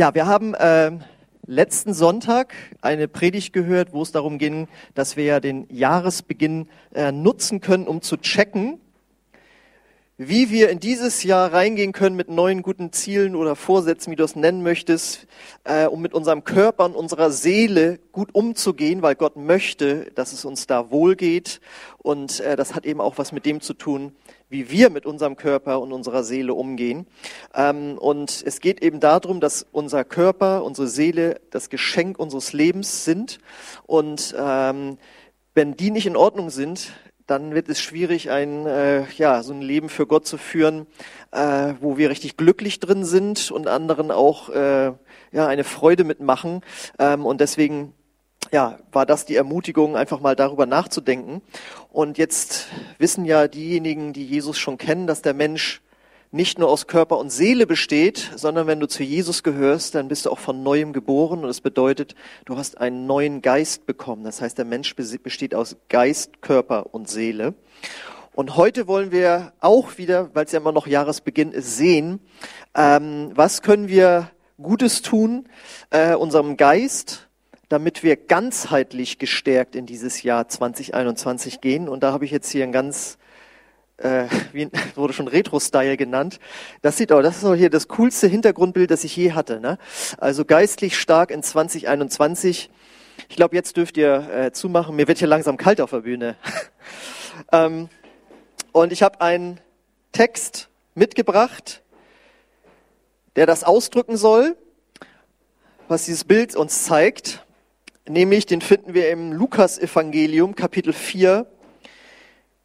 Ja, wir haben äh, letzten Sonntag eine Predigt gehört, wo es darum ging, dass wir ja den Jahresbeginn äh, nutzen können, um zu checken, wie wir in dieses Jahr reingehen können mit neuen guten Zielen oder Vorsätzen, wie du es nennen möchtest, äh, um mit unserem Körper und unserer Seele gut umzugehen, weil Gott möchte, dass es uns da wohl geht. Und äh, das hat eben auch was mit dem zu tun, wie wir mit unserem Körper und unserer Seele umgehen. Ähm, und es geht eben darum, dass unser Körper, unsere Seele das Geschenk unseres Lebens sind. Und ähm, wenn die nicht in Ordnung sind, dann wird es schwierig, ein, äh, ja, so ein Leben für Gott zu führen, äh, wo wir richtig glücklich drin sind und anderen auch äh, ja, eine Freude mitmachen. Ähm, und deswegen ja, war das die Ermutigung, einfach mal darüber nachzudenken. Und jetzt wissen ja diejenigen, die Jesus schon kennen, dass der Mensch nicht nur aus Körper und Seele besteht, sondern wenn du zu Jesus gehörst, dann bist du auch von neuem geboren und das bedeutet, du hast einen neuen Geist bekommen. Das heißt, der Mensch besteht aus Geist, Körper und Seele. Und heute wollen wir auch wieder, weil es ja immer noch Jahresbeginn ist, sehen, ähm, was können wir Gutes tun, äh, unserem Geist, damit wir ganzheitlich gestärkt in dieses Jahr 2021 gehen. Und da habe ich jetzt hier ein ganz äh, wie, wurde schon Retro-Style genannt. Das sieht auch, das ist auch hier das coolste Hintergrundbild, das ich je hatte. Ne? Also geistlich stark in 2021. Ich glaube, jetzt dürft ihr äh, zumachen. Mir wird hier langsam kalt auf der Bühne. ähm, und ich habe einen Text mitgebracht, der das ausdrücken soll, was dieses Bild uns zeigt. Nämlich, den finden wir im Lukas-Evangelium, Kapitel 4,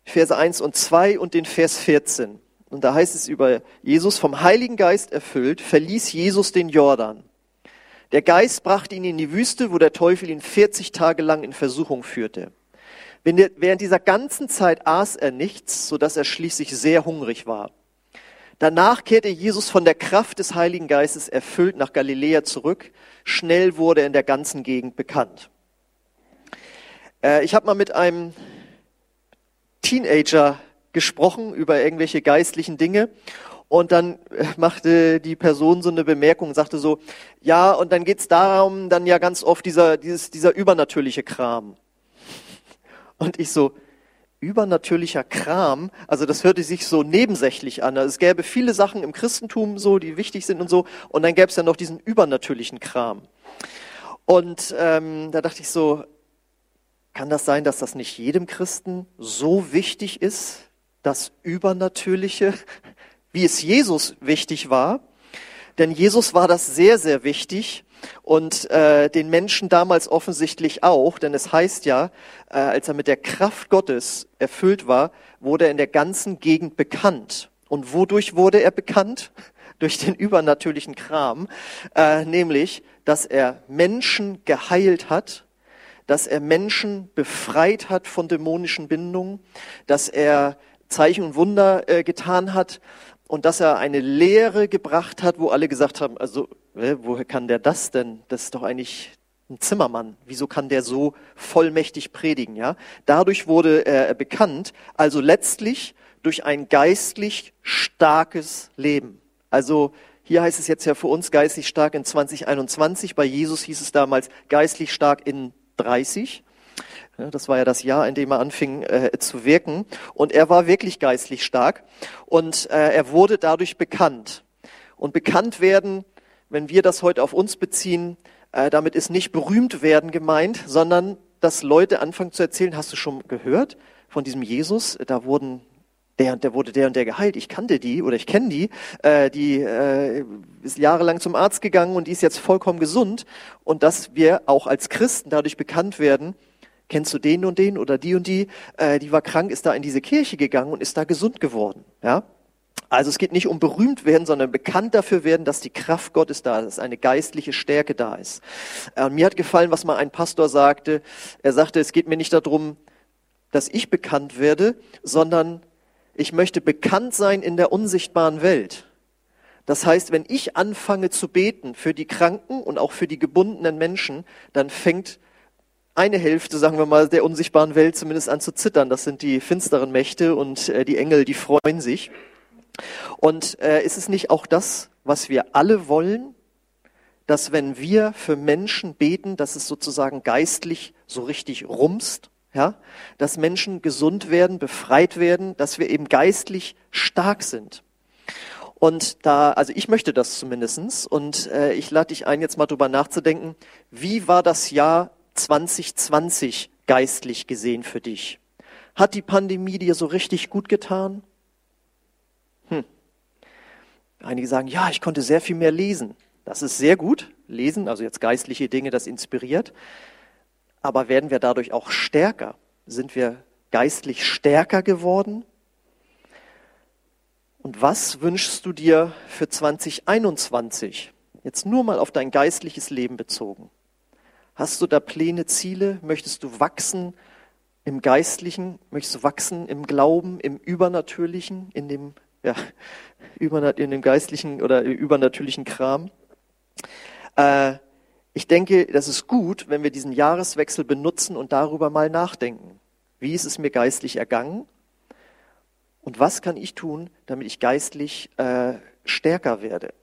Verse 1 und 2 und den Vers 14. Und da heißt es über Jesus, vom Heiligen Geist erfüllt, verließ Jesus den Jordan. Der Geist brachte ihn in die Wüste, wo der Teufel ihn 40 Tage lang in Versuchung führte. Während dieser ganzen Zeit aß er nichts, so dass er schließlich sehr hungrig war. Danach kehrte Jesus von der Kraft des Heiligen Geistes erfüllt nach Galiläa zurück. Schnell wurde er in der ganzen Gegend bekannt. Äh, ich habe mal mit einem Teenager gesprochen über irgendwelche geistlichen Dinge. Und dann äh, machte die Person so eine Bemerkung und sagte so, ja, und dann geht's darum, dann ja ganz oft dieser, dieses, dieser übernatürliche Kram. Und ich so, übernatürlicher Kram, also das hörte sich so nebensächlich an. Also es gäbe viele Sachen im Christentum so, die wichtig sind und so, und dann gäbe es ja noch diesen übernatürlichen Kram. Und ähm, da dachte ich so, kann das sein, dass das nicht jedem Christen so wichtig ist, das Übernatürliche, wie es Jesus wichtig war? Denn Jesus war das sehr, sehr wichtig und äh, den Menschen damals offensichtlich auch, denn es heißt ja, äh, als er mit der Kraft Gottes erfüllt war, wurde er in der ganzen Gegend bekannt. Und wodurch wurde er bekannt? Durch den übernatürlichen Kram, äh, nämlich, dass er Menschen geheilt hat dass er Menschen befreit hat von dämonischen Bindungen, dass er Zeichen und Wunder äh, getan hat und dass er eine Lehre gebracht hat, wo alle gesagt haben, also woher kann der das denn? Das ist doch eigentlich ein Zimmermann. Wieso kann der so vollmächtig predigen? Ja, dadurch wurde er bekannt. Also letztlich durch ein geistlich starkes Leben. Also hier heißt es jetzt ja für uns geistlich stark in 2021. Bei Jesus hieß es damals geistlich stark in 30. Das war ja das Jahr, in dem er anfing äh, zu wirken. Und er war wirklich geistlich stark. Und äh, er wurde dadurch bekannt. Und bekannt werden, wenn wir das heute auf uns beziehen, äh, damit ist nicht berühmt werden gemeint, sondern dass Leute anfangen zu erzählen, hast du schon gehört von diesem Jesus? Da wurden der und der wurde der und der geheilt. Ich kannte die oder ich kenne die. Äh, die äh, ist jahrelang zum Arzt gegangen und die ist jetzt vollkommen gesund. Und dass wir auch als Christen dadurch bekannt werden, kennst du den und den oder die und die, äh, die war krank, ist da in diese Kirche gegangen und ist da gesund geworden. Ja? Also es geht nicht um berühmt werden, sondern bekannt dafür werden, dass die Kraft Gottes da ist, eine geistliche Stärke da ist. Äh, mir hat gefallen, was mal ein Pastor sagte. Er sagte, es geht mir nicht darum, dass ich bekannt werde, sondern ich möchte bekannt sein in der unsichtbaren Welt. Das heißt, wenn ich anfange zu beten für die Kranken und auch für die gebundenen Menschen, dann fängt eine Hälfte, sagen wir mal, der unsichtbaren Welt zumindest an zu zittern. Das sind die finsteren Mächte und äh, die Engel, die freuen sich. Und äh, ist es nicht auch das, was wir alle wollen? dass wenn wir für Menschen beten, dass es sozusagen geistlich so richtig rumst, ja, dass Menschen gesund werden, befreit werden, dass wir eben geistlich stark sind. Und da, also ich möchte das zumindestens und äh, ich lade dich ein, jetzt mal drüber nachzudenken, wie war das Jahr 2020 geistlich gesehen für dich? Hat die Pandemie dir so richtig gut getan? Einige sagen, ja, ich konnte sehr viel mehr lesen. Das ist sehr gut, lesen, also jetzt geistliche Dinge, das inspiriert. Aber werden wir dadurch auch stärker? Sind wir geistlich stärker geworden? Und was wünschst du dir für 2021? Jetzt nur mal auf dein geistliches Leben bezogen. Hast du da Pläne, Ziele? Möchtest du wachsen im Geistlichen? Möchtest du wachsen im Glauben, im Übernatürlichen, in dem, ja, in dem geistlichen oder übernatürlichen Kram? Äh, ich denke, das ist gut, wenn wir diesen Jahreswechsel benutzen und darüber mal nachdenken. Wie ist es mir geistlich ergangen? Und was kann ich tun, damit ich geistlich äh, stärker werde?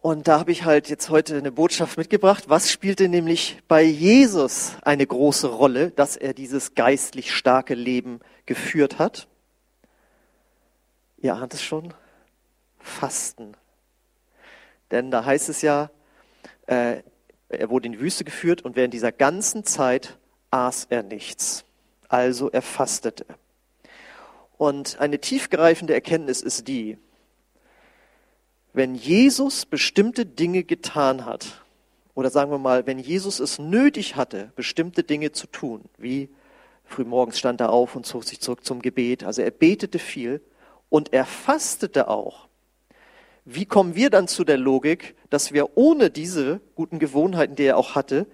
Und da habe ich halt jetzt heute eine Botschaft mitgebracht. Was spielte nämlich bei Jesus eine große Rolle, dass er dieses geistlich starke Leben geführt hat? Ihr ahnt es schon? Fasten. Denn da heißt es ja, äh, er wurde in die Wüste geführt und während dieser ganzen Zeit aß er nichts. Also er fastete. Und eine tiefgreifende Erkenntnis ist die, wenn Jesus bestimmte Dinge getan hat, oder sagen wir mal, wenn Jesus es nötig hatte, bestimmte Dinge zu tun, wie frühmorgens stand er auf und zog sich zurück zum Gebet, also er betete viel und er fastete auch, wie kommen wir dann zu der Logik, dass wir ohne diese guten Gewohnheiten, die er auch hatte,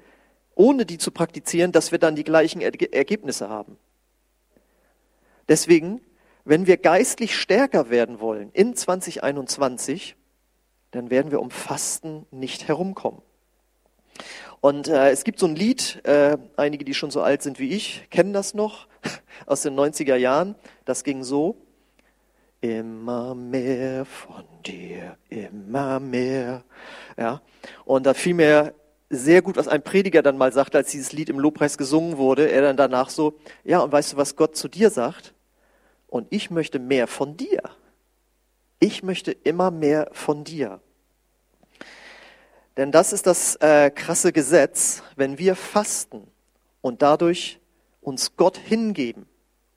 ohne die zu praktizieren, dass wir dann die gleichen Ergebnisse haben? Deswegen, wenn wir geistlich stärker werden wollen in 2021, dann werden wir um Fasten nicht herumkommen. Und äh, es gibt so ein Lied, äh, einige, die schon so alt sind wie ich, kennen das noch, aus den 90er Jahren. Das ging so. Immer mehr von dir, immer mehr. Ja. Und da fiel mir sehr gut, was ein Prediger dann mal sagte, als dieses Lied im Lobpreis gesungen wurde. Er dann danach so, ja, und weißt du, was Gott zu dir sagt? Und ich möchte mehr von dir. Ich möchte immer mehr von dir. Denn das ist das äh, krasse Gesetz, wenn wir fasten und dadurch uns Gott hingeben,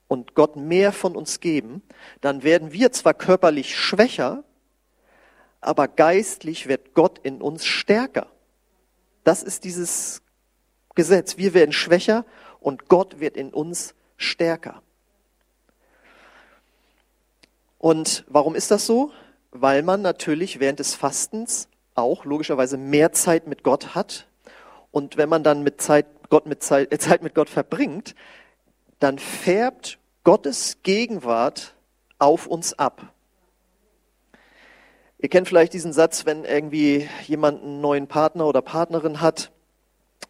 und Gott mehr von uns geben, dann werden wir zwar körperlich schwächer, aber geistlich wird Gott in uns stärker. Das ist dieses Gesetz. Wir werden schwächer und Gott wird in uns stärker. Und warum ist das so? Weil man natürlich während des Fastens auch logischerweise mehr Zeit mit Gott hat. Und wenn man dann mit Zeit, Gott mit Zeit, äh, Zeit mit Gott verbringt, dann färbt Gottes Gegenwart auf uns ab. Ihr kennt vielleicht diesen Satz, wenn irgendwie jemand einen neuen Partner oder Partnerin hat,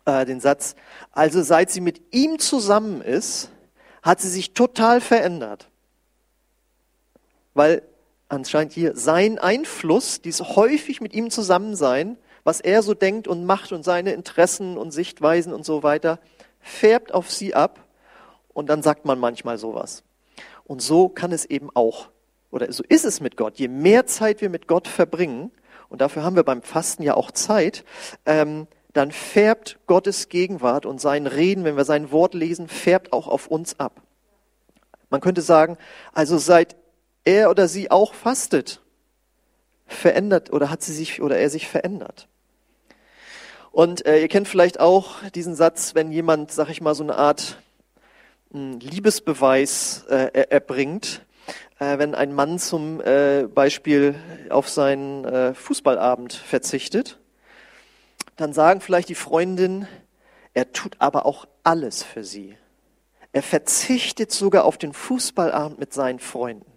äh, den Satz, also seit sie mit ihm zusammen ist, hat sie sich total verändert. Weil anscheinend hier sein Einfluss, dieses häufig mit ihm zusammen sein, was er so denkt und macht und seine Interessen und Sichtweisen und so weiter, färbt auf sie ab und dann sagt man manchmal sowas. Und so kann es eben auch, oder so ist es mit Gott. Je mehr Zeit wir mit Gott verbringen, und dafür haben wir beim Fasten ja auch Zeit, ähm, dann färbt Gottes Gegenwart und sein Reden, wenn wir sein Wort lesen, färbt auch auf uns ab. Man könnte sagen, also seit er oder sie auch fastet, verändert oder hat sie sich oder er sich verändert. Und äh, ihr kennt vielleicht auch diesen Satz, wenn jemand, sag ich mal, so eine Art Liebesbeweis äh, erbringt, äh, wenn ein Mann zum äh, Beispiel auf seinen äh, Fußballabend verzichtet, dann sagen vielleicht die Freundin, er tut aber auch alles für sie. Er verzichtet sogar auf den Fußballabend mit seinen Freunden.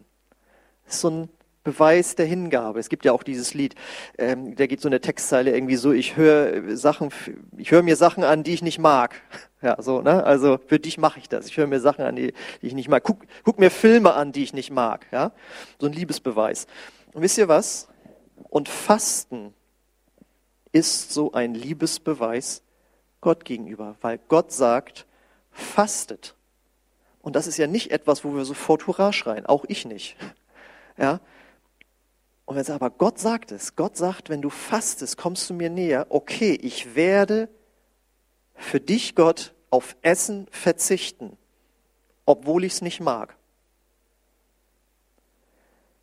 Das ist so ein Beweis der Hingabe. Es gibt ja auch dieses Lied, ähm, da geht so eine Textzeile irgendwie so, ich höre Sachen, ich höre mir Sachen an, die ich nicht mag. Ja, so, ne? Also für dich mache ich das. Ich höre mir Sachen an, die, die ich nicht mag. Guck, guck mir Filme an, die ich nicht mag. Ja, so ein Liebesbeweis. Und wisst ihr was? Und Fasten ist so ein Liebesbeweis Gott gegenüber, weil Gott sagt, fastet. Und das ist ja nicht etwas, wo wir sofort Hurra schreien, auch ich nicht. Ja? Und wenn es aber Gott sagt es, Gott sagt, wenn du fastest, kommst du mir näher, okay, ich werde für dich, Gott, auf Essen verzichten, obwohl ich es nicht mag.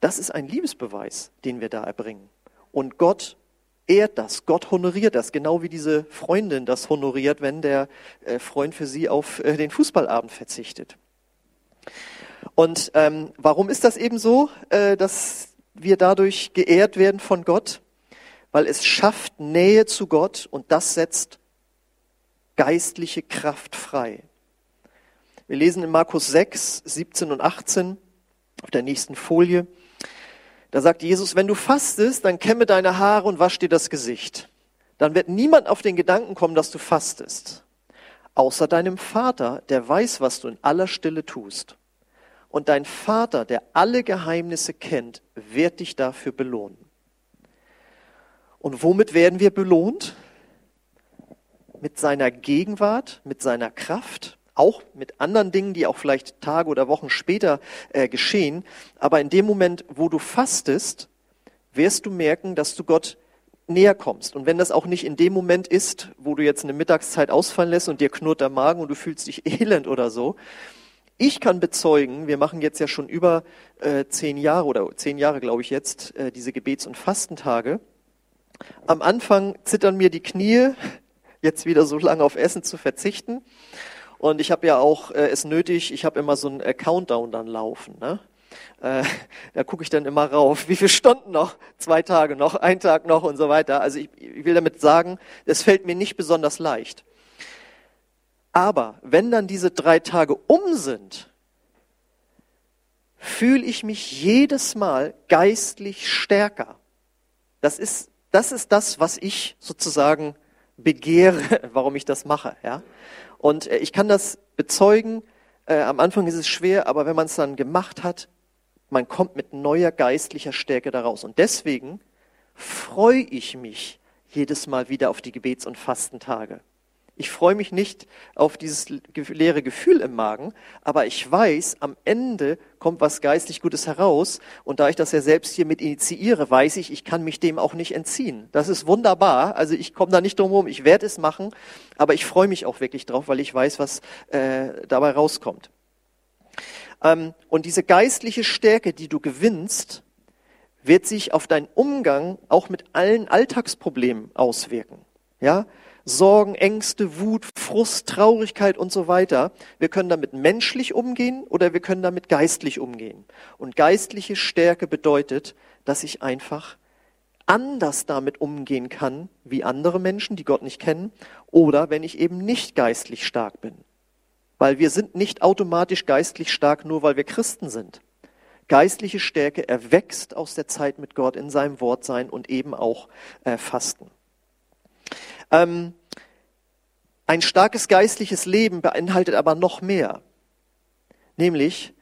Das ist ein Liebesbeweis, den wir da erbringen. Und Gott ehrt das, Gott honoriert das, genau wie diese Freundin das honoriert, wenn der äh, Freund für sie auf äh, den Fußballabend verzichtet. Und ähm, warum ist das eben so, äh, dass wir dadurch geehrt werden von Gott? Weil es schafft Nähe zu Gott und das setzt geistliche Kraft frei. Wir lesen in Markus 6, 17 und 18 auf der nächsten Folie. Da sagt Jesus, wenn du fastest, dann kämme deine Haare und wasch dir das Gesicht. Dann wird niemand auf den Gedanken kommen, dass du fastest. Außer deinem Vater, der weiß, was du in aller Stille tust. Und dein Vater, der alle Geheimnisse kennt, wird dich dafür belohnen. Und womit werden wir belohnt? Mit seiner Gegenwart, mit seiner Kraft, auch mit anderen Dingen, die auch vielleicht Tage oder Wochen später äh, geschehen. Aber in dem Moment, wo du fastest, wirst du merken, dass du Gott näher kommst. Und wenn das auch nicht in dem Moment ist, wo du jetzt eine Mittagszeit ausfallen lässt und dir knurrt der Magen und du fühlst dich elend oder so, ich kann bezeugen, wir machen jetzt ja schon über äh, zehn Jahre oder zehn Jahre, glaube ich jetzt, äh, diese Gebets- und Fastentage. Am Anfang zittern mir die Knie, jetzt wieder so lange auf Essen zu verzichten. Und ich habe ja auch äh, es nötig, ich habe immer so einen äh, Countdown dann laufen. Ne? Äh, da gucke ich dann immer rauf, wie viele Stunden noch, zwei Tage noch, ein Tag noch und so weiter. Also ich, ich will damit sagen, es fällt mir nicht besonders leicht. Aber wenn dann diese drei Tage um sind, fühle ich mich jedes Mal geistlich stärker. Das ist, das ist das, was ich sozusagen begehre, warum ich das mache. Ja? Und äh, ich kann das bezeugen. Äh, am Anfang ist es schwer, aber wenn man es dann gemacht hat, man kommt mit neuer geistlicher Stärke daraus. Und deswegen freue ich mich jedes Mal wieder auf die Gebets- und Fastentage. Ich freue mich nicht auf dieses leere Gefühl im Magen, aber ich weiß, am Ende kommt was geistlich Gutes heraus. Und da ich das ja selbst hier mit initiiere, weiß ich, ich kann mich dem auch nicht entziehen. Das ist wunderbar. Also ich komme da nicht drum herum. Ich werde es machen, aber ich freue mich auch wirklich drauf, weil ich weiß, was äh, dabei rauskommt. Ähm, und diese geistliche Stärke, die du gewinnst, wird sich auf deinen Umgang auch mit allen Alltagsproblemen auswirken. Ja, Sorgen, Ängste, Wut, Frust, Traurigkeit und so weiter. Wir können damit menschlich umgehen oder wir können damit geistlich umgehen. Und geistliche Stärke bedeutet, dass ich einfach anders damit umgehen kann wie andere Menschen, die Gott nicht kennen, oder wenn ich eben nicht geistlich stark bin. Weil wir sind nicht automatisch geistlich stark, nur weil wir Christen sind. Geistliche Stärke erwächst aus der Zeit mit Gott in seinem Wort sein und eben auch äh, Fasten. Ähm, ein starkes geistliches Leben beinhaltet aber noch mehr. Nämlich,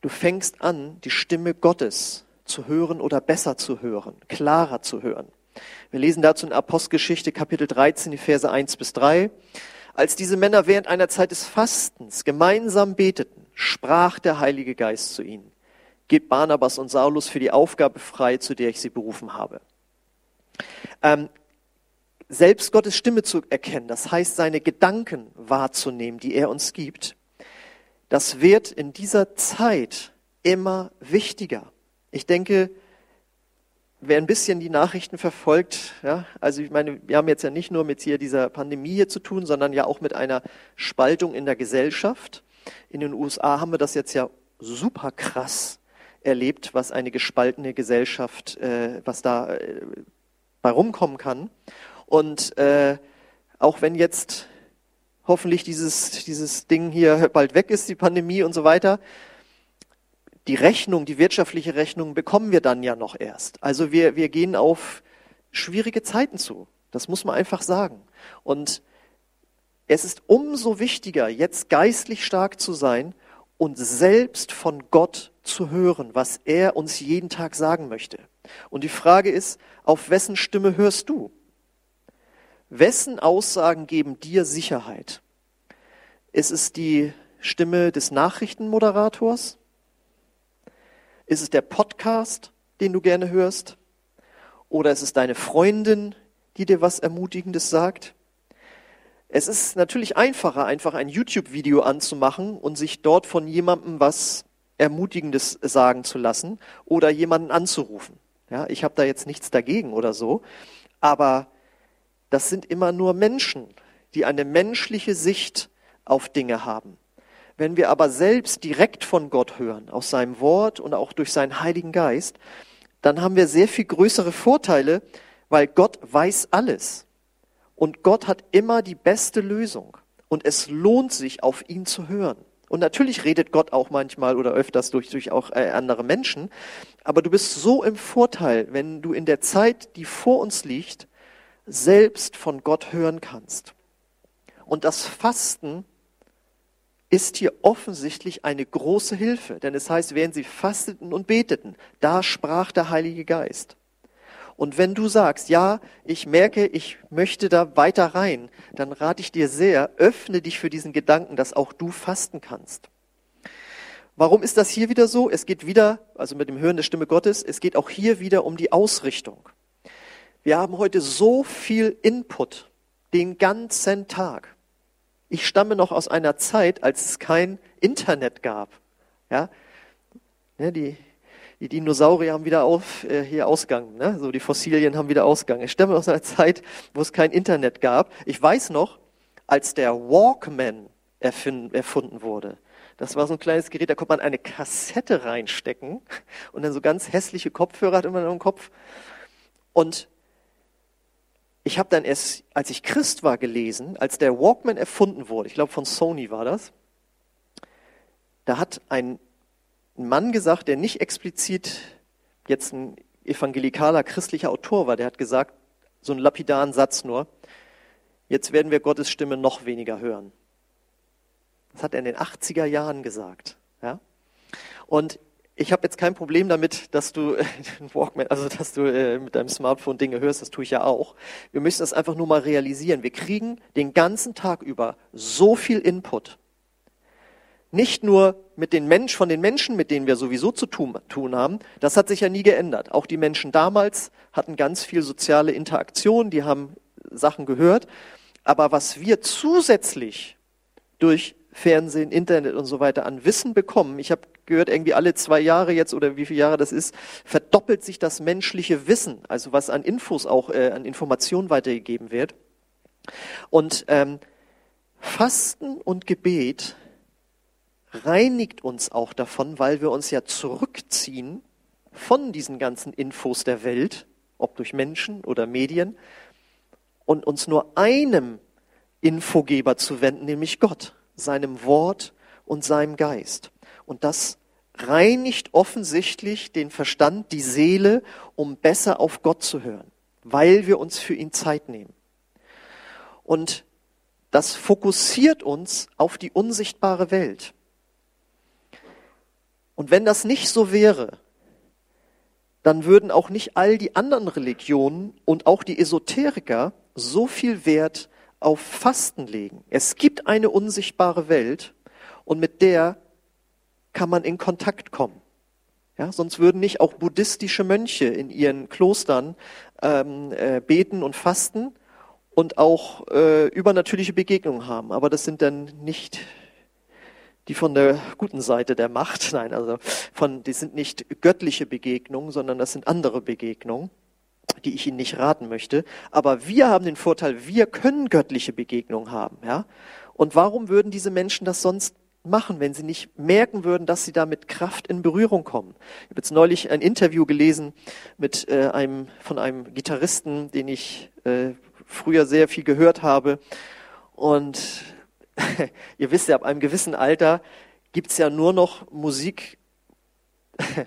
du fängst an, die Stimme Gottes zu hören oder besser zu hören, klarer zu hören. Wir lesen dazu in Apostelgeschichte Kapitel 13, die Verse 1 bis 3. Als diese Männer während einer Zeit des Fastens gemeinsam beteten, sprach der Heilige Geist zu ihnen, Gebt Barnabas und Saulus für die Aufgabe frei, zu der ich sie berufen habe. Ähm, selbst Gottes Stimme zu erkennen, das heißt seine Gedanken wahrzunehmen, die er uns gibt, das wird in dieser Zeit immer wichtiger. Ich denke, wer ein bisschen die Nachrichten verfolgt, ja, also ich meine, wir haben jetzt ja nicht nur mit hier dieser Pandemie hier zu tun, sondern ja auch mit einer Spaltung in der Gesellschaft. In den USA haben wir das jetzt ja super krass erlebt, was eine gespaltene Gesellschaft, äh, was da äh, bei rumkommen kann. Und äh, auch wenn jetzt hoffentlich dieses, dieses Ding hier bald weg ist, die Pandemie und so weiter, die Rechnung, die wirtschaftliche Rechnung bekommen wir dann ja noch erst. Also wir, wir gehen auf schwierige Zeiten zu. Das muss man einfach sagen. Und es ist umso wichtiger, jetzt geistlich stark zu sein und selbst von Gott zu hören, was er uns jeden Tag sagen möchte. Und die Frage ist, auf wessen Stimme hörst du? Wessen Aussagen geben dir Sicherheit? Ist es die Stimme des Nachrichtenmoderators? Ist es der Podcast, den du gerne hörst? Oder ist es deine Freundin, die dir was Ermutigendes sagt? Es ist natürlich einfacher, einfach ein YouTube-Video anzumachen und sich dort von jemandem was Ermutigendes sagen zu lassen oder jemanden anzurufen. Ja, ich habe da jetzt nichts dagegen oder so, aber das sind immer nur Menschen, die eine menschliche Sicht auf Dinge haben. Wenn wir aber selbst direkt von Gott hören, aus seinem Wort und auch durch seinen Heiligen Geist, dann haben wir sehr viel größere Vorteile, weil Gott weiß alles. Und Gott hat immer die beste Lösung. Und es lohnt sich, auf ihn zu hören. Und natürlich redet Gott auch manchmal oder öfters durch, durch auch äh, andere Menschen. Aber du bist so im Vorteil, wenn du in der Zeit, die vor uns liegt, selbst von Gott hören kannst. Und das Fasten ist hier offensichtlich eine große Hilfe, denn es heißt, während sie fasteten und beteten, da sprach der Heilige Geist. Und wenn du sagst, ja, ich merke, ich möchte da weiter rein, dann rate ich dir sehr, öffne dich für diesen Gedanken, dass auch du fasten kannst. Warum ist das hier wieder so? Es geht wieder, also mit dem Hören der Stimme Gottes, es geht auch hier wieder um die Ausrichtung. Wir haben heute so viel Input den ganzen Tag. Ich stamme noch aus einer Zeit, als es kein Internet gab. Ja, ne, die die Dinosaurier haben wieder auf, äh, hier Ausgang, ne? so die Fossilien haben wieder Ausgang. Ich stamme aus einer Zeit, wo es kein Internet gab. Ich weiß noch, als der Walkman erfunden wurde, das war so ein kleines Gerät, da konnte man eine Kassette reinstecken und dann so ganz hässliche Kopfhörer hat immer im Kopf. Und ich habe dann erst, als ich Christ war, gelesen, als der Walkman erfunden wurde, ich glaube von Sony war das, da hat ein Mann gesagt, der nicht explizit jetzt ein evangelikaler christlicher Autor war, der hat gesagt, so einen lapidaren Satz nur, jetzt werden wir Gottes Stimme noch weniger hören. Das hat er in den 80er Jahren gesagt. Ja? Und ich habe jetzt kein Problem damit, dass du Walkman, also dass du äh, mit deinem Smartphone Dinge hörst, das tue ich ja auch. Wir müssen das einfach nur mal realisieren. Wir kriegen den ganzen Tag über so viel Input nicht nur mit den Mensch, von den Menschen, mit denen wir sowieso zu tun, tun haben, das hat sich ja nie geändert. Auch die Menschen damals hatten ganz viel soziale Interaktion, die haben Sachen gehört. Aber was wir zusätzlich durch Fernsehen, Internet und so weiter an Wissen bekommen, ich habe gehört, irgendwie alle zwei Jahre jetzt oder wie viele Jahre das ist, verdoppelt sich das menschliche Wissen, also was an Infos auch, äh, an Informationen weitergegeben wird. Und ähm, Fasten und Gebet reinigt uns auch davon, weil wir uns ja zurückziehen von diesen ganzen Infos der Welt, ob durch Menschen oder Medien, und uns nur einem Infogeber zu wenden, nämlich Gott, seinem Wort und seinem Geist. Und das reinigt offensichtlich den Verstand, die Seele, um besser auf Gott zu hören, weil wir uns für ihn Zeit nehmen. Und das fokussiert uns auf die unsichtbare Welt. Und wenn das nicht so wäre, dann würden auch nicht all die anderen Religionen und auch die Esoteriker so viel Wert auf Fasten legen. Es gibt eine unsichtbare Welt und mit der kann man in Kontakt kommen. Ja, sonst würden nicht auch buddhistische Mönche in ihren Klostern ähm, äh, beten und fasten und auch äh, übernatürliche Begegnungen haben. Aber das sind dann nicht die von der guten Seite der Macht, nein, also von, die sind nicht göttliche Begegnungen, sondern das sind andere Begegnungen, die ich Ihnen nicht raten möchte. Aber wir haben den Vorteil, wir können göttliche Begegnungen haben, ja. Und warum würden diese Menschen das sonst machen, wenn sie nicht merken würden, dass sie da mit Kraft in Berührung kommen. Ich habe jetzt neulich ein Interview gelesen mit äh, einem von einem Gitarristen, den ich äh, früher sehr viel gehört habe. Und ihr wisst ja, ab einem gewissen Alter gibt's ja nur noch Musik,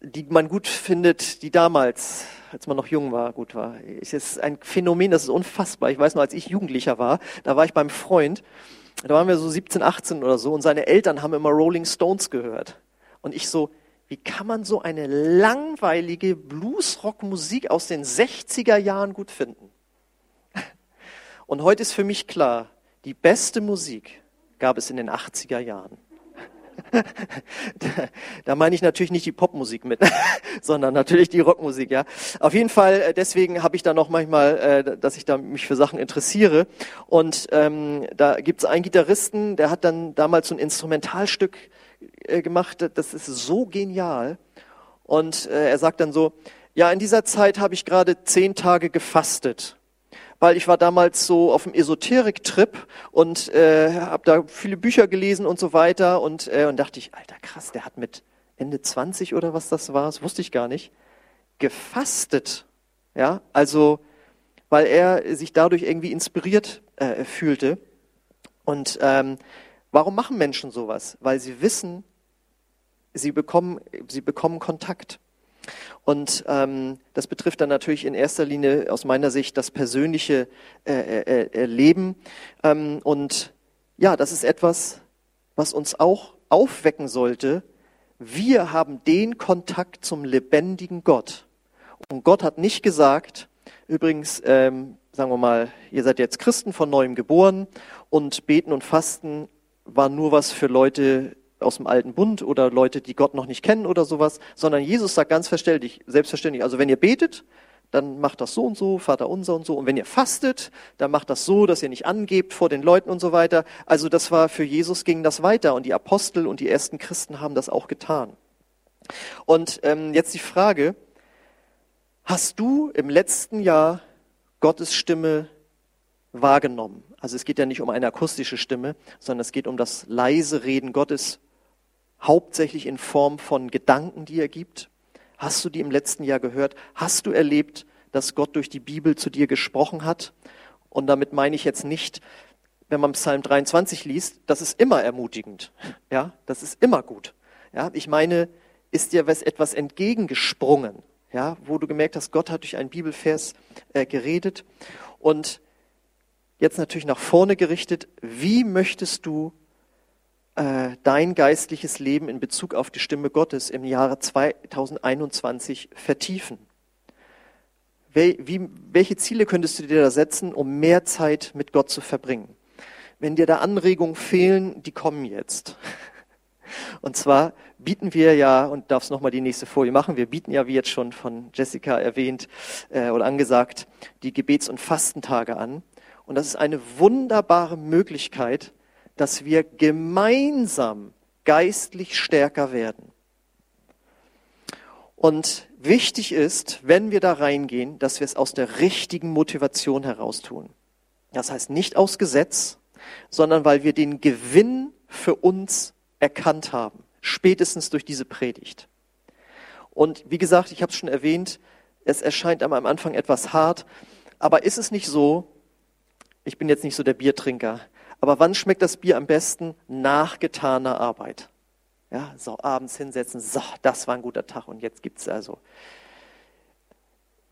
die man gut findet, die damals, als man noch jung war, gut war. Es ist ein Phänomen, das ist unfassbar. Ich weiß noch, als ich Jugendlicher war, da war ich beim Freund, da waren wir so 17, 18 oder so und seine Eltern haben immer Rolling Stones gehört. Und ich so, wie kann man so eine langweilige Bluesrock-Musik aus den 60er Jahren gut finden? Und heute ist für mich klar, die beste Musik gab es in den 80er Jahren. da, meine ich natürlich nicht die Popmusik mit, sondern natürlich die Rockmusik, ja. Auf jeden Fall, äh, deswegen habe ich da noch manchmal, äh, dass ich da mich für Sachen interessiere. Und ähm, da gibt es einen Gitarristen, der hat dann damals so ein Instrumentalstück äh, gemacht, das ist so genial. Und äh, er sagt dann so, ja, in dieser Zeit habe ich gerade zehn Tage gefastet weil ich war damals so auf dem Esoterik-Trip und äh, habe da viele Bücher gelesen und so weiter und, äh, und dachte ich, alter krass, der hat mit Ende 20 oder was das war, das wusste ich gar nicht, gefastet. Ja, also weil er sich dadurch irgendwie inspiriert äh, fühlte. Und ähm, warum machen Menschen sowas? Weil sie wissen, sie bekommen, sie bekommen Kontakt. Und ähm, das betrifft dann natürlich in erster Linie aus meiner Sicht das persönliche äh, äh, äh, Leben. Ähm, und ja, das ist etwas, was uns auch aufwecken sollte. Wir haben den Kontakt zum lebendigen Gott. Und Gott hat nicht gesagt, übrigens, ähm, sagen wir mal, ihr seid jetzt Christen von neuem geboren und beten und fasten war nur was für Leute, aus dem alten Bund oder Leute, die Gott noch nicht kennen oder sowas, sondern Jesus sagt ganz verständlich, selbstverständlich, also wenn ihr betet, dann macht das so und so, Vater unser und so. Und wenn ihr fastet, dann macht das so, dass ihr nicht angebt vor den Leuten und so weiter. Also das war für Jesus ging das weiter und die Apostel und die ersten Christen haben das auch getan. Und ähm, jetzt die Frage, hast du im letzten Jahr Gottes Stimme wahrgenommen? Also es geht ja nicht um eine akustische Stimme, sondern es geht um das leise Reden Gottes hauptsächlich in Form von Gedanken, die er gibt? Hast du die im letzten Jahr gehört? Hast du erlebt, dass Gott durch die Bibel zu dir gesprochen hat? Und damit meine ich jetzt nicht, wenn man Psalm 23 liest, das ist immer ermutigend. Ja, das ist immer gut. Ja, ich meine, ist dir etwas entgegengesprungen? Ja, wo du gemerkt hast, Gott hat durch einen Bibelvers äh, geredet. Und jetzt natürlich nach vorne gerichtet, wie möchtest du äh, dein geistliches Leben in Bezug auf die Stimme Gottes im Jahre 2021 vertiefen? Wel, wie, welche Ziele könntest du dir da setzen, um mehr Zeit mit Gott zu verbringen? Wenn dir da Anregungen fehlen, die kommen jetzt. Und zwar bieten wir ja, und darfst nochmal die nächste Folie machen, wir bieten ja, wie jetzt schon von Jessica erwähnt äh, oder angesagt, die Gebets- und Fastentage an. Und das ist eine wunderbare Möglichkeit, dass wir gemeinsam geistlich stärker werden. Und wichtig ist, wenn wir da reingehen, dass wir es aus der richtigen Motivation heraus tun. Das heißt nicht aus Gesetz, sondern weil wir den Gewinn für uns erkannt haben, spätestens durch diese Predigt. Und wie gesagt, ich habe es schon erwähnt, es erscheint am Anfang etwas hart, aber ist es nicht so, ich bin jetzt nicht so der Biertrinker, aber wann schmeckt das Bier am besten? Nach getaner Arbeit. Ja, so abends hinsetzen, so, das war ein guter Tag und jetzt gibt's also.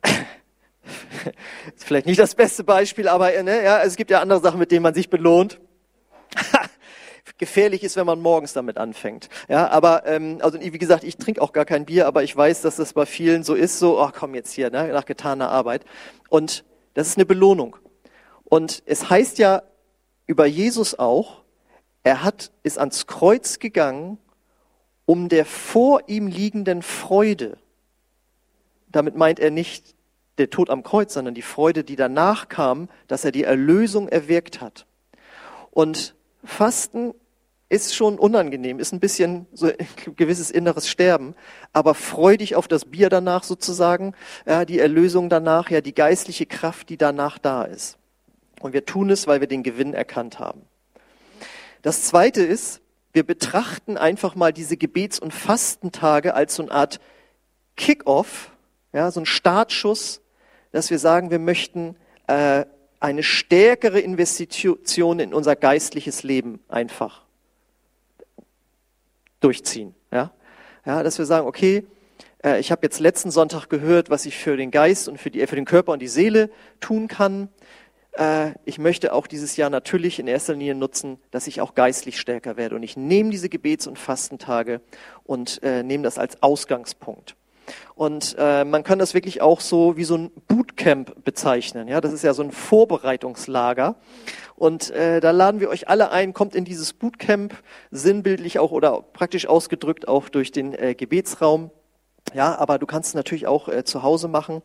ist vielleicht nicht das beste Beispiel, aber ne, ja, es gibt ja andere Sachen, mit denen man sich belohnt. Gefährlich ist, wenn man morgens damit anfängt. Ja, aber ähm, also wie gesagt, ich trinke auch gar kein Bier, aber ich weiß, dass das bei vielen so ist. So, oh, komm jetzt hier, ne, nach getaner Arbeit. Und das ist eine Belohnung. Und es heißt ja über Jesus auch, er hat, ist ans Kreuz gegangen, um der vor ihm liegenden Freude, damit meint er nicht der Tod am Kreuz, sondern die Freude, die danach kam, dass er die Erlösung erwirkt hat. Und Fasten ist schon unangenehm, ist ein bisschen so ein gewisses inneres Sterben, aber freu dich auf das Bier danach sozusagen, ja, die Erlösung danach, ja, die geistliche Kraft, die danach da ist. Und wir tun es, weil wir den Gewinn erkannt haben. Das Zweite ist, wir betrachten einfach mal diese Gebets- und Fastentage als so eine Art Kick-off, ja, so ein Startschuss, dass wir sagen, wir möchten äh, eine stärkere Investition in unser geistliches Leben einfach durchziehen. Ja, ja dass wir sagen, okay, äh, ich habe jetzt letzten Sonntag gehört, was ich für den Geist und für, die, für den Körper und die Seele tun kann äh, ich möchte auch dieses Jahr natürlich in erster Linie nutzen, dass ich auch geistlich stärker werde. Und ich nehme diese Gebets- und Fastentage und äh, nehme das als Ausgangspunkt. Und äh, man kann das wirklich auch so wie so ein Bootcamp bezeichnen. Ja, das ist ja so ein Vorbereitungslager. Und äh, da laden wir euch alle ein, kommt in dieses Bootcamp, sinnbildlich auch oder praktisch ausgedrückt auch durch den äh, Gebetsraum. Ja, aber du kannst es natürlich auch äh, zu Hause machen.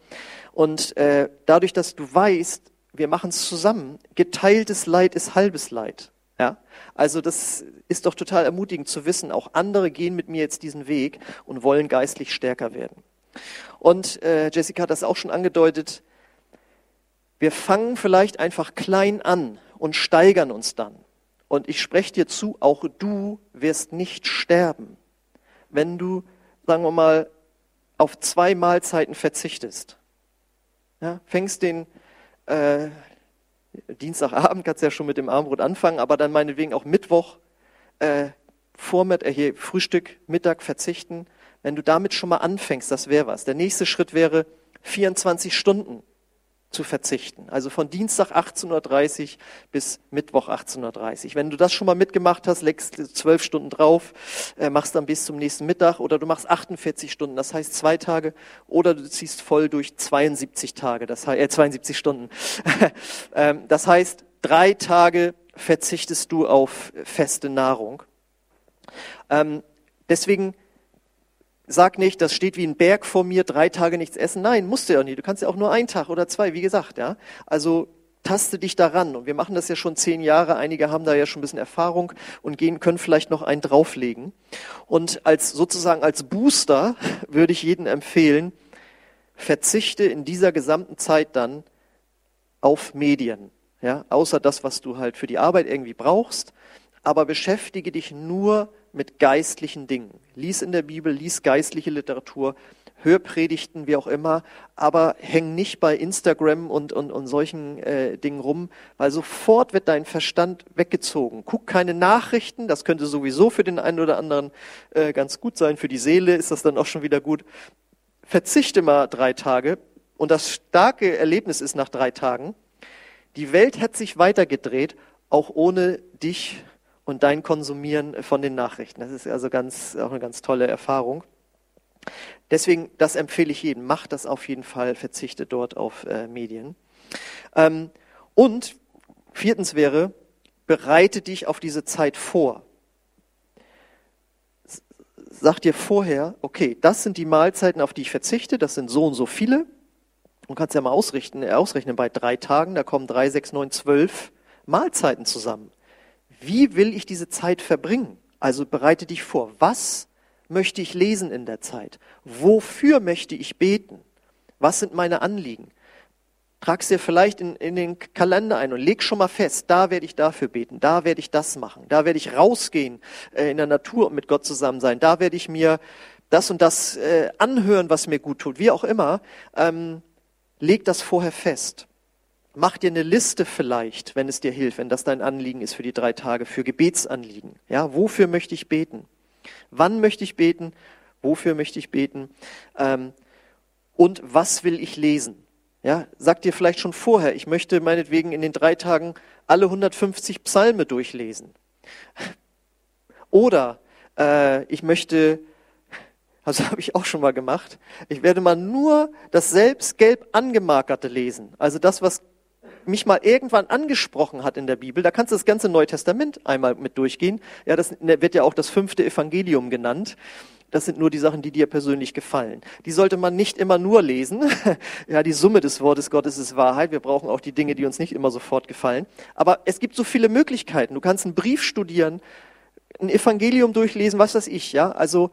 Und äh, dadurch, dass du weißt, wir machen es zusammen, geteiltes Leid ist halbes Leid. Ja, also das ist doch total ermutigend zu wissen, auch andere gehen mit mir jetzt diesen Weg und wollen geistlich stärker werden. Und äh, Jessica hat das auch schon angedeutet, wir fangen vielleicht einfach klein an und steigern uns dann. Und ich spreche dir zu, auch du wirst nicht sterben, wenn du, sagen wir mal, auf zwei Mahlzeiten verzichtest. Ja, fängst den äh, Dienstagabend, kannst ja schon mit dem Armbrot anfangen, aber dann meinetwegen auch Mittwoch, äh, Vormittag, äh, hier, Frühstück, Mittag verzichten. Wenn du damit schon mal anfängst, das wäre was. Der nächste Schritt wäre 24 Stunden zu verzichten. Also von Dienstag 18.30 Uhr bis Mittwoch 18.30 Uhr. Wenn du das schon mal mitgemacht hast, legst zwölf Stunden drauf, äh, machst dann bis zum nächsten Mittag oder du machst 48 Stunden, das heißt zwei Tage, oder du ziehst voll durch 72 Tage, das heißt, äh, 72 Stunden. ähm, das heißt, drei Tage verzichtest du auf feste Nahrung. Ähm, deswegen Sag nicht, das steht wie ein Berg vor mir, drei Tage nichts essen. Nein, musst du ja nicht. Du kannst ja auch nur einen Tag oder zwei, wie gesagt, ja. Also taste dich daran. Und wir machen das ja schon zehn Jahre. Einige haben da ja schon ein bisschen Erfahrung und gehen, können vielleicht noch einen drauflegen. Und als, sozusagen als Booster würde ich jedem empfehlen, verzichte in dieser gesamten Zeit dann auf Medien. Ja, außer das, was du halt für die Arbeit irgendwie brauchst. Aber beschäftige dich nur mit geistlichen Dingen. Lies in der Bibel, lies geistliche Literatur, hör Predigten, wie auch immer, aber häng nicht bei Instagram und, und, und solchen äh, Dingen rum, weil sofort wird dein Verstand weggezogen. Guck keine Nachrichten, das könnte sowieso für den einen oder anderen äh, ganz gut sein, für die Seele ist das dann auch schon wieder gut. Verzichte mal drei Tage und das starke Erlebnis ist nach drei Tagen, die Welt hat sich weitergedreht, auch ohne dich und dein Konsumieren von den Nachrichten. Das ist also ganz, auch eine ganz tolle Erfahrung. Deswegen, das empfehle ich jedem. Mach das auf jeden Fall, verzichte dort auf äh, Medien. Ähm, und viertens wäre, bereite dich auf diese Zeit vor. Sag dir vorher, okay, das sind die Mahlzeiten, auf die ich verzichte, das sind so und so viele. Du kannst ja mal ausrichten, ausrechnen, bei drei Tagen, da kommen drei, sechs, neun, zwölf Mahlzeiten zusammen. Wie will ich diese Zeit verbringen? Also bereite dich vor. Was möchte ich lesen in der Zeit? Wofür möchte ich beten? Was sind meine Anliegen? Trag's dir vielleicht in, in den Kalender ein und leg schon mal fest, da werde ich dafür beten, da werde ich das machen, da werde ich rausgehen äh, in der Natur und mit Gott zusammen sein, da werde ich mir das und das äh, anhören, was mir gut tut, wie auch immer. Ähm, leg das vorher fest. Mach dir eine Liste vielleicht, wenn es dir hilft, wenn das dein Anliegen ist für die drei Tage, für Gebetsanliegen. Ja, wofür möchte ich beten? Wann möchte ich beten? Wofür möchte ich beten? Ähm, und was will ich lesen? Ja, sag dir vielleicht schon vorher, ich möchte meinetwegen in den drei Tagen alle 150 Psalme durchlesen. Oder äh, ich möchte, also habe ich auch schon mal gemacht, ich werde mal nur das selbst gelb angemarkerte lesen. Also das, was mich mal irgendwann angesprochen hat in der Bibel, da kannst du das ganze Neue Testament einmal mit durchgehen. Ja, das wird ja auch das fünfte Evangelium genannt. Das sind nur die Sachen, die dir persönlich gefallen. Die sollte man nicht immer nur lesen. Ja, die Summe des Wortes Gottes ist Wahrheit. Wir brauchen auch die Dinge, die uns nicht immer sofort gefallen. Aber es gibt so viele Möglichkeiten. Du kannst einen Brief studieren, ein Evangelium durchlesen, was weiß ich, ja. Also,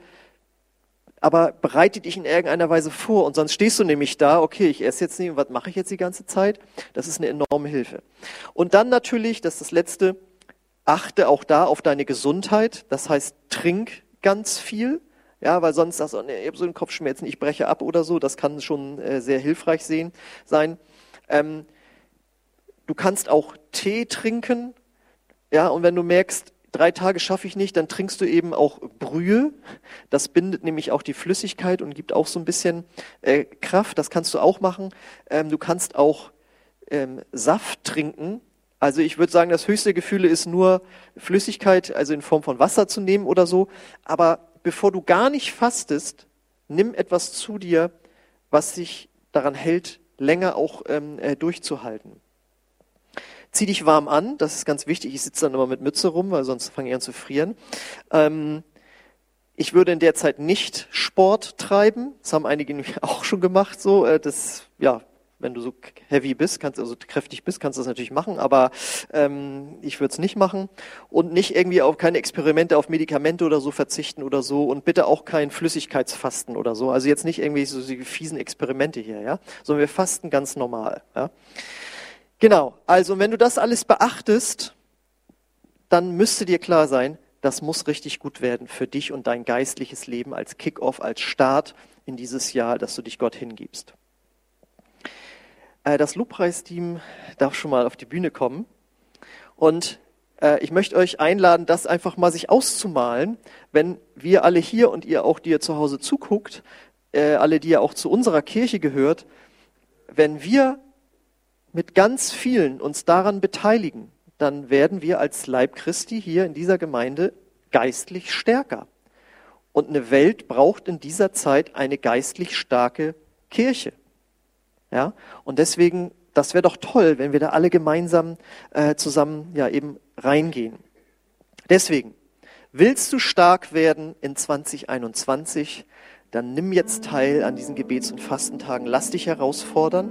aber bereite dich in irgendeiner Weise vor und sonst stehst du nämlich da, okay, ich esse jetzt nicht, was mache ich jetzt die ganze Zeit? Das ist eine enorme Hilfe. Und dann natürlich, das ist das Letzte, achte auch da auf deine Gesundheit, das heißt, trink ganz viel, ja, weil sonst sagst du, nee, ich habe so einen Kopfschmerzen, ich breche ab oder so, das kann schon äh, sehr hilfreich sehen, sein. Ähm, du kannst auch Tee trinken, ja, und wenn du merkst, drei Tage schaffe ich nicht, dann trinkst du eben auch Brühe. Das bindet nämlich auch die Flüssigkeit und gibt auch so ein bisschen äh, Kraft. Das kannst du auch machen. Ähm, du kannst auch ähm, Saft trinken. Also ich würde sagen, das höchste Gefühl ist nur Flüssigkeit, also in Form von Wasser zu nehmen oder so. Aber bevor du gar nicht fastest, Nimm etwas zu dir, was sich daran hält, länger auch ähm, äh, durchzuhalten. Zieh dich warm an, das ist ganz wichtig. Ich sitze dann immer mit Mütze rum, weil sonst fange ich an zu frieren. Ähm, ich würde in der Zeit nicht Sport treiben. Das haben einige auch schon gemacht. So, äh, das ja, wenn du so heavy bist, kannst also kräftig bist, kannst du das natürlich machen, aber ähm, ich würde es nicht machen und nicht irgendwie auf keine Experimente auf Medikamente oder so verzichten oder so und bitte auch kein Flüssigkeitsfasten oder so. Also jetzt nicht irgendwie so die fiesen Experimente hier, ja, sondern wir fasten ganz normal. Ja. Genau. Also wenn du das alles beachtest, dann müsste dir klar sein, das muss richtig gut werden für dich und dein geistliches Leben als Kickoff, als Start in dieses Jahr, dass du dich Gott hingibst. Äh, das Lobpreisteam darf schon mal auf die Bühne kommen. Und äh, ich möchte euch einladen, das einfach mal sich auszumalen, wenn wir alle hier und ihr auch, die ihr zu Hause zuguckt, äh, alle, die ihr auch zu unserer Kirche gehört, wenn wir mit ganz vielen uns daran beteiligen, dann werden wir als Leib Christi hier in dieser Gemeinde geistlich stärker. Und eine Welt braucht in dieser Zeit eine geistlich starke Kirche. Ja? Und deswegen, das wäre doch toll, wenn wir da alle gemeinsam äh, zusammen ja eben reingehen. Deswegen, willst du stark werden in 2021, dann nimm jetzt teil an diesen Gebets- und Fastentagen. Lass dich herausfordern.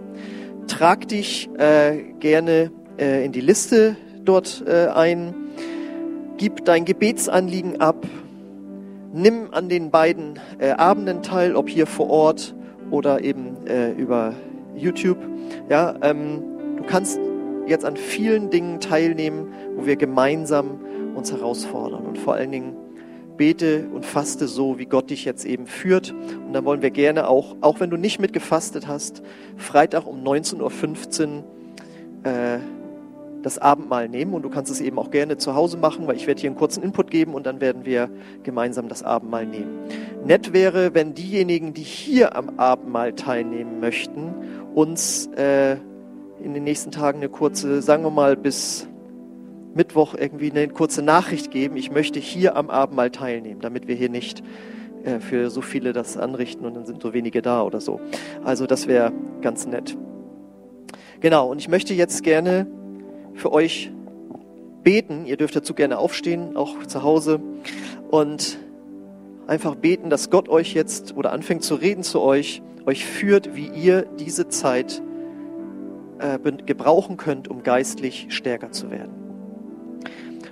Trag dich äh, gerne äh, in die Liste dort äh, ein. Gib dein Gebetsanliegen ab. Nimm an den beiden äh, Abenden teil, ob hier vor Ort oder eben äh, über YouTube. Ja, ähm, du kannst jetzt an vielen Dingen teilnehmen, wo wir gemeinsam uns herausfordern und vor allen Dingen bete und faste so, wie Gott dich jetzt eben führt. Und dann wollen wir gerne auch, auch wenn du nicht mitgefastet hast, Freitag um 19.15 Uhr äh, das Abendmahl nehmen und du kannst es eben auch gerne zu Hause machen, weil ich werde hier einen kurzen Input geben und dann werden wir gemeinsam das Abendmahl nehmen. Nett wäre, wenn diejenigen, die hier am Abendmahl teilnehmen möchten, uns äh, in den nächsten Tagen eine kurze, sagen wir mal bis Mittwoch irgendwie eine kurze Nachricht geben, ich möchte hier am Abendmahl teilnehmen, damit wir hier nicht äh, für so viele das anrichten und dann sind so wenige da oder so. Also das wäre ganz nett. Genau, und ich möchte jetzt gerne für euch beten. Ihr dürft dazu gerne aufstehen, auch zu Hause. Und einfach beten, dass Gott euch jetzt oder anfängt zu reden zu euch euch führt, wie ihr diese Zeit äh, gebrauchen könnt, um geistlich stärker zu werden.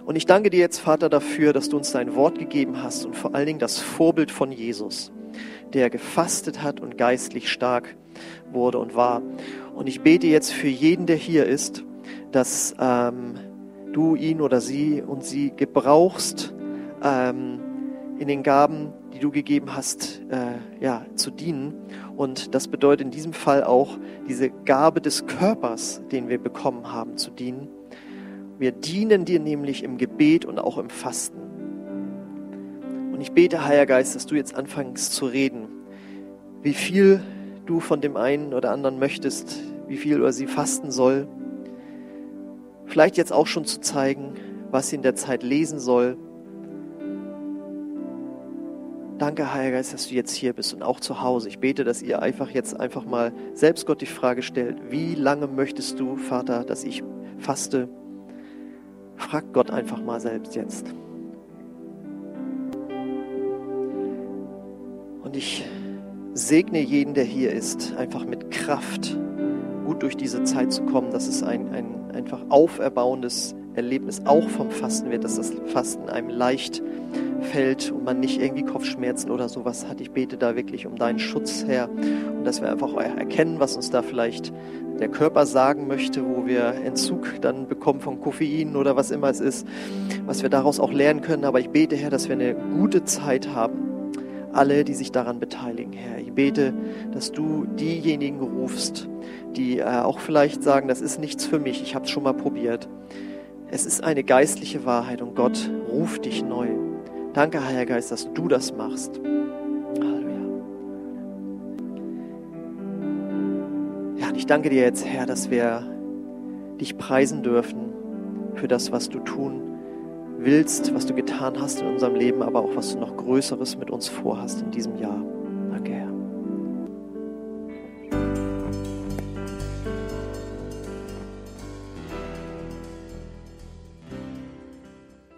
Und ich danke dir jetzt, Vater, dafür, dass du uns dein Wort gegeben hast und vor allen Dingen das Vorbild von Jesus, der gefastet hat und geistlich stark wurde und war. Und ich bete jetzt für jeden, der hier ist, dass ähm, du ihn oder sie und sie gebrauchst ähm, in den Gaben, die du gegeben hast, äh, ja, zu dienen. Und das bedeutet in diesem Fall auch diese Gabe des Körpers, den wir bekommen haben, zu dienen. Wir dienen dir nämlich im Gebet und auch im Fasten. Und ich bete, Heiliger Geist, dass du jetzt anfängst zu reden, wie viel du von dem einen oder anderen möchtest, wie viel oder sie fasten soll. Vielleicht jetzt auch schon zu zeigen, was sie in der Zeit lesen soll, Danke, Heiliger Geist, dass du jetzt hier bist und auch zu Hause. Ich bete, dass ihr einfach jetzt einfach mal selbst Gott die Frage stellt, wie lange möchtest du, Vater, dass ich faste? Frag Gott einfach mal selbst jetzt. Und ich segne jeden, der hier ist, einfach mit Kraft gut durch diese Zeit zu kommen, dass es ein, ein einfach auferbauendes Erlebnis auch vom Fasten wird, dass das Fasten einem leicht fällt und man nicht irgendwie Kopfschmerzen oder sowas hat. Ich bete da wirklich um deinen Schutz her und dass wir einfach erkennen, was uns da vielleicht der Körper sagen möchte, wo wir Entzug dann bekommen von Koffein oder was immer es ist, was wir daraus auch lernen können. Aber ich bete, Herr, dass wir eine gute Zeit haben. Alle, die sich daran beteiligen, Herr. Ich bete, dass du diejenigen rufst, die äh, auch vielleicht sagen, das ist nichts für mich, ich habe es schon mal probiert. Es ist eine geistliche Wahrheit und Gott ruft dich neu. Danke, Heiliger Geist, dass du das machst. Halleluja. Ja, und ich danke dir jetzt, Herr, dass wir dich preisen dürfen für das, was du tun willst, was du getan hast in unserem Leben, aber auch was du noch Größeres mit uns vorhast in diesem Jahr.